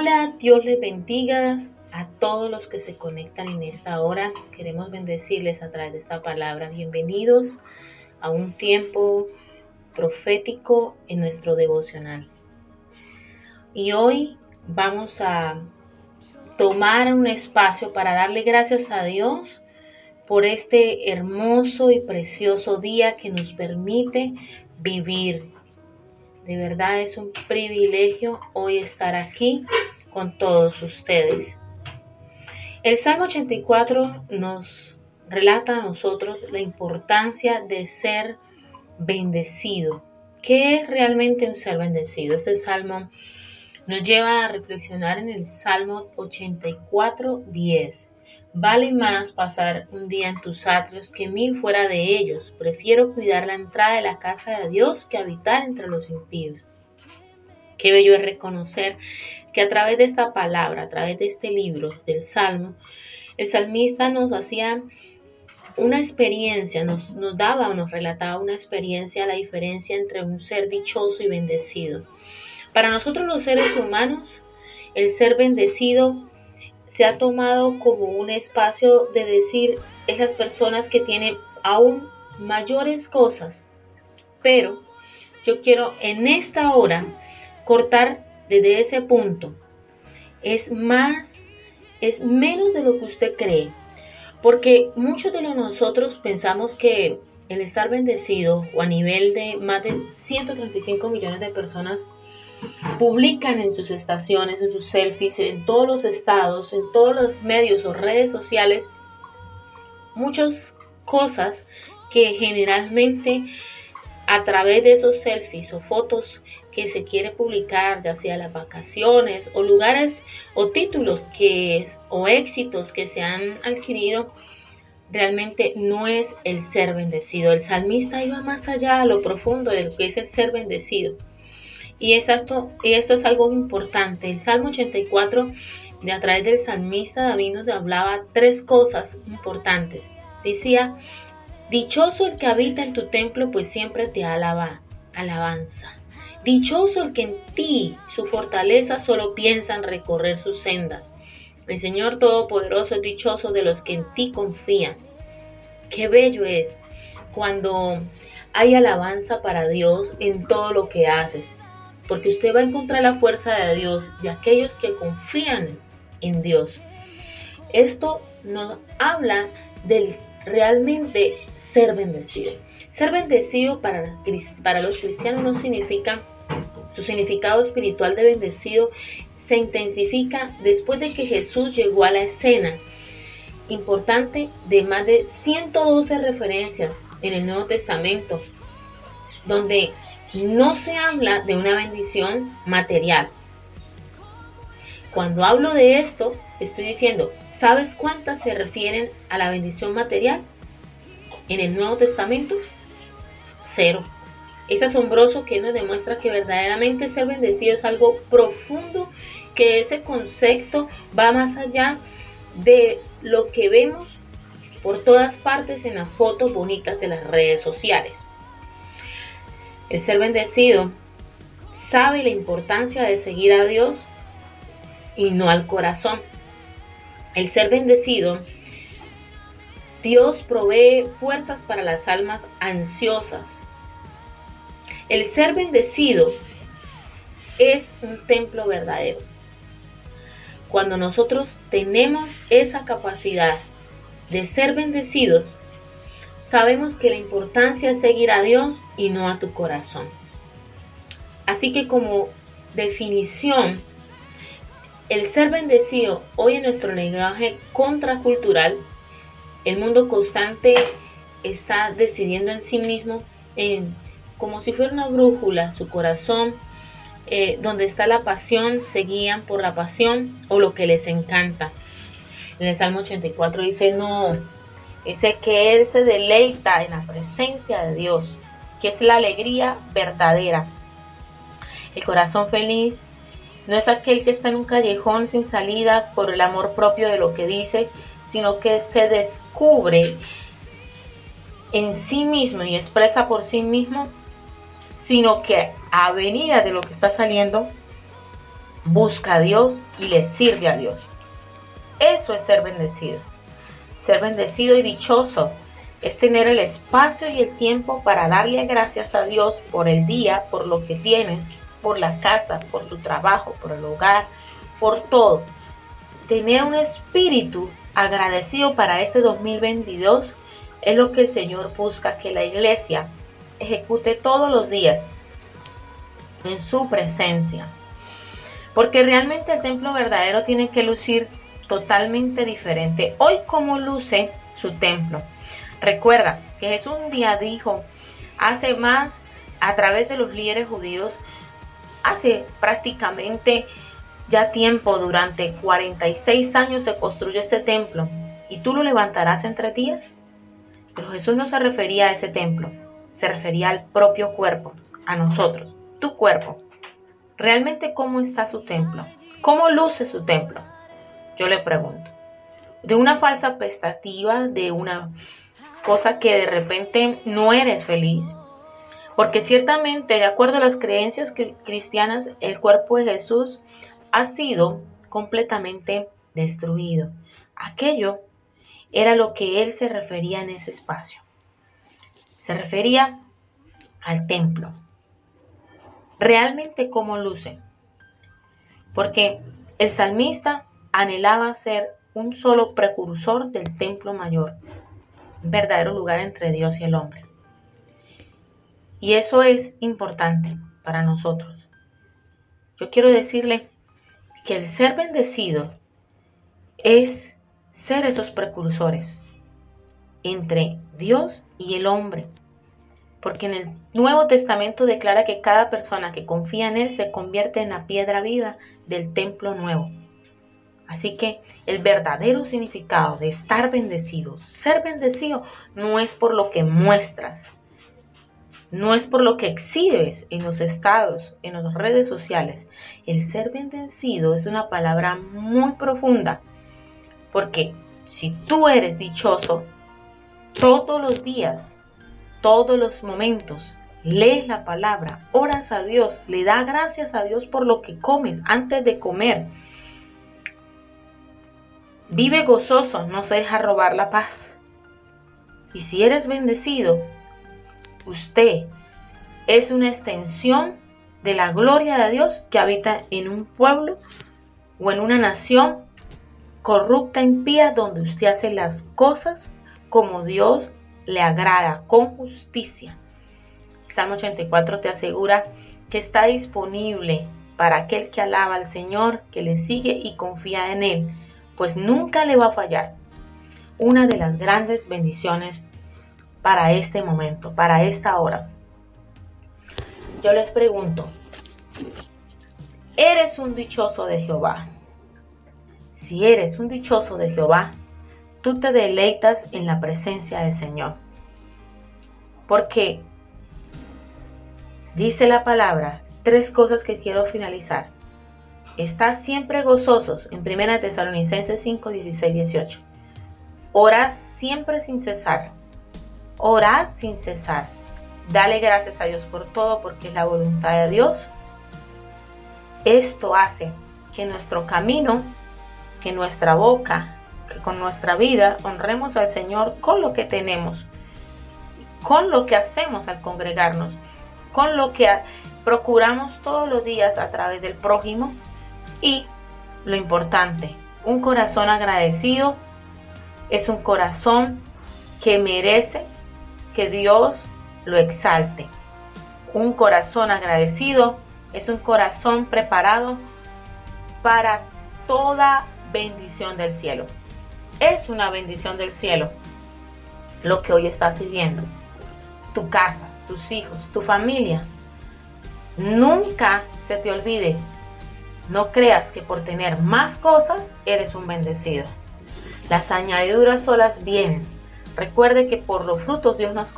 Hola, Dios les bendiga a todos los que se conectan en esta hora. Queremos bendecirles a través de esta palabra. Bienvenidos a un tiempo profético en nuestro devocional. Y hoy vamos a tomar un espacio para darle gracias a Dios por este hermoso y precioso día que nos permite vivir de verdad es un privilegio hoy estar aquí con todos ustedes. El Salmo 84 nos relata a nosotros la importancia de ser bendecido. ¿Qué es realmente un ser bendecido? Este salmo nos lleva a reflexionar en el Salmo 84, 10. Vale más pasar un día en tus atrios que mil fuera de ellos. Prefiero cuidar la entrada de la casa de Dios que habitar entre los impíos. Qué bello es reconocer que a través de esta palabra, a través de este libro del Salmo, el salmista nos hacía una experiencia, nos, daba o nos relataba una experiencia, la diferencia entre un ser dichoso y bendecido. Para nosotros los seres humanos, el ser bendecido se ha tomado como un espacio de decir esas personas que tienen aún mayores cosas. Pero yo quiero en esta hora cortar desde ese punto. Es más, es menos de lo que usted cree. Porque muchos de nosotros pensamos que el estar bendecido o a nivel de más de 135 millones de personas publican en sus estaciones, en sus selfies, en todos los estados, en todos los medios o redes sociales, muchas cosas que generalmente a través de esos selfies o fotos que se quiere publicar, ya sea las vacaciones o lugares o títulos que o éxitos que se han adquirido, realmente no es el ser bendecido. El salmista iba más allá a lo profundo de lo que es el ser bendecido. Y, esto, esto es algo importante. El Salmo 84, de a través del salmista David nos hablaba tres cosas importantes. Decía, dichoso el que habita en tu templo, pues siempre te alaba, alabanza. Dichoso el que en ti, su fortaleza, solo piensa en recorrer sus sendas. El Señor Todopoderoso es dichoso de los que en ti confían. Qué bello es cuando hay alabanza para Dios en todo lo que haces porque usted va a encontrar la fuerza de Dios de aquellos que confían en Dios. Esto nos habla del realmente ser bendecido. Ser bendecido para, los cristianos no significa, su significado espiritual de bendecido se intensifica después de que Jesús llegó a la escena. Importante de más de 112 referencias en el Nuevo Testamento, donde no se habla de una bendición material. Cuando hablo de esto, estoy diciendo, ¿sabes cuántas se refieren a la bendición material? En el Nuevo Testamento, cero. Es asombroso que nos demuestra que verdaderamente ser bendecido es algo profundo, que ese concepto va más allá de lo que vemos por todas partes en las fotos bonitas de las redes sociales. El ser bendecido sabe la importancia de seguir a Dios y no al corazón. El ser bendecido, Dios provee fuerzas para las almas ansiosas. El ser bendecido es un templo verdadero. Cuando nosotros tenemos esa capacidad de ser bendecidos, sabemos que la importancia es seguir a Dios y no a tu corazón. Así que como definición, el ser bendecido hoy en nuestro lenguaje contracultural, el mundo constante está decidiendo en sí mismo como si fuera una brújula, su corazón, eh, donde está la pasión, se guían por la pasión o lo que les encanta. En el Salmo 84 dice, no, Dice que Él se deleita en la presencia de Dios, que es la alegría verdadera. El corazón feliz no es aquel que está en un callejón sin salida por el amor propio de lo que dice, sino que se descubre en sí mismo y expresa por sí mismo, sino que a venida de lo que está saliendo, busca a Dios y le sirve a Dios. Eso es ser bendecido. Ser bendecido y dichoso es tener el espacio y el tiempo para darle gracias a Dios por el día, por lo que tienes, por la casa, por su trabajo, por el hogar, por todo. Tener un espíritu agradecido para este 2022 es lo que el Señor busca que la iglesia ejecute todos los días en su presencia. Porque realmente el templo verdadero tiene que lucir totalmente diferente. Hoy como luce su templo. Recuerda que Jesús un día dijo, hace más a través de los líderes judíos, hace prácticamente ya tiempo, durante 46 años se construyó este templo y tú lo levantarás en tres días. Pero Jesús no se refería a ese templo, se refería al propio cuerpo, a nosotros, tu cuerpo. ¿Realmente cómo está su templo? ¿Cómo luce su templo? Yo le pregunto. De una falsa expectativa, de una cosa que de repente no eres feliz. Porque ciertamente, de acuerdo a las creencias cristianas, el cuerpo de Jesús ha sido completamente destruido. Aquello era lo que él se refería en ese espacio. Se refería al templo. Realmente cómo luce. Porque el salmista anhelaba ser un solo precursor del templo mayor, un verdadero lugar entre Dios y el hombre. Y eso es importante para nosotros. Yo quiero decirle que el ser bendecido es ser esos precursores entre Dios y el hombre. Porque en el Nuevo Testamento declara que cada persona que confía en Él se convierte en la piedra viva del templo nuevo. Así que el verdadero significado de estar bendecido, ser bendecido, no es por lo que muestras, no es por lo que exhibes en los estados, en las redes sociales. El ser bendecido es una palabra muy profunda, porque si tú eres dichoso, todos los días, todos los momentos, lees la palabra, oras a Dios, le da gracias a Dios por lo que comes antes de comer Vive gozoso, no se deja robar la paz. Y si eres bendecido, usted es una extensión de la gloria de Dios que habita en un pueblo o en una nación corrupta, impía, donde usted hace las cosas como Dios le agrada, con justicia. Salmo 84 te asegura que está disponible para aquel que alaba al Señor, que le sigue y confía en Él pues nunca le va a fallar. Una de las grandes bendiciones para este momento, para esta hora. Yo les pregunto, ¿eres un dichoso de Jehová? Si eres un dichoso de Jehová, tú te deleitas en la presencia del Señor. Porque dice la palabra, tres cosas que quiero finalizar. Estad siempre gozosos en 1 Tesalonicenses 5, 16, 18. Orad siempre sin cesar. Orad sin cesar. Dale gracias a Dios por todo porque es la voluntad de Dios. Esto hace que nuestro camino, que nuestra boca, que con nuestra vida honremos al Señor con lo que tenemos, con lo que hacemos al congregarnos, con lo que procuramos todos los días a través del prójimo, y lo importante, un corazón agradecido es un corazón que merece que Dios lo exalte. Un corazón agradecido es un corazón preparado para toda bendición del cielo. Es una bendición del cielo lo que hoy estás viviendo. Tu casa, tus hijos, tu familia. Nunca se te olvide no creas que por tener más cosas eres un bendecido. Las añadiduras solas vienen. Recuerde que por los frutos Dios nos conoce.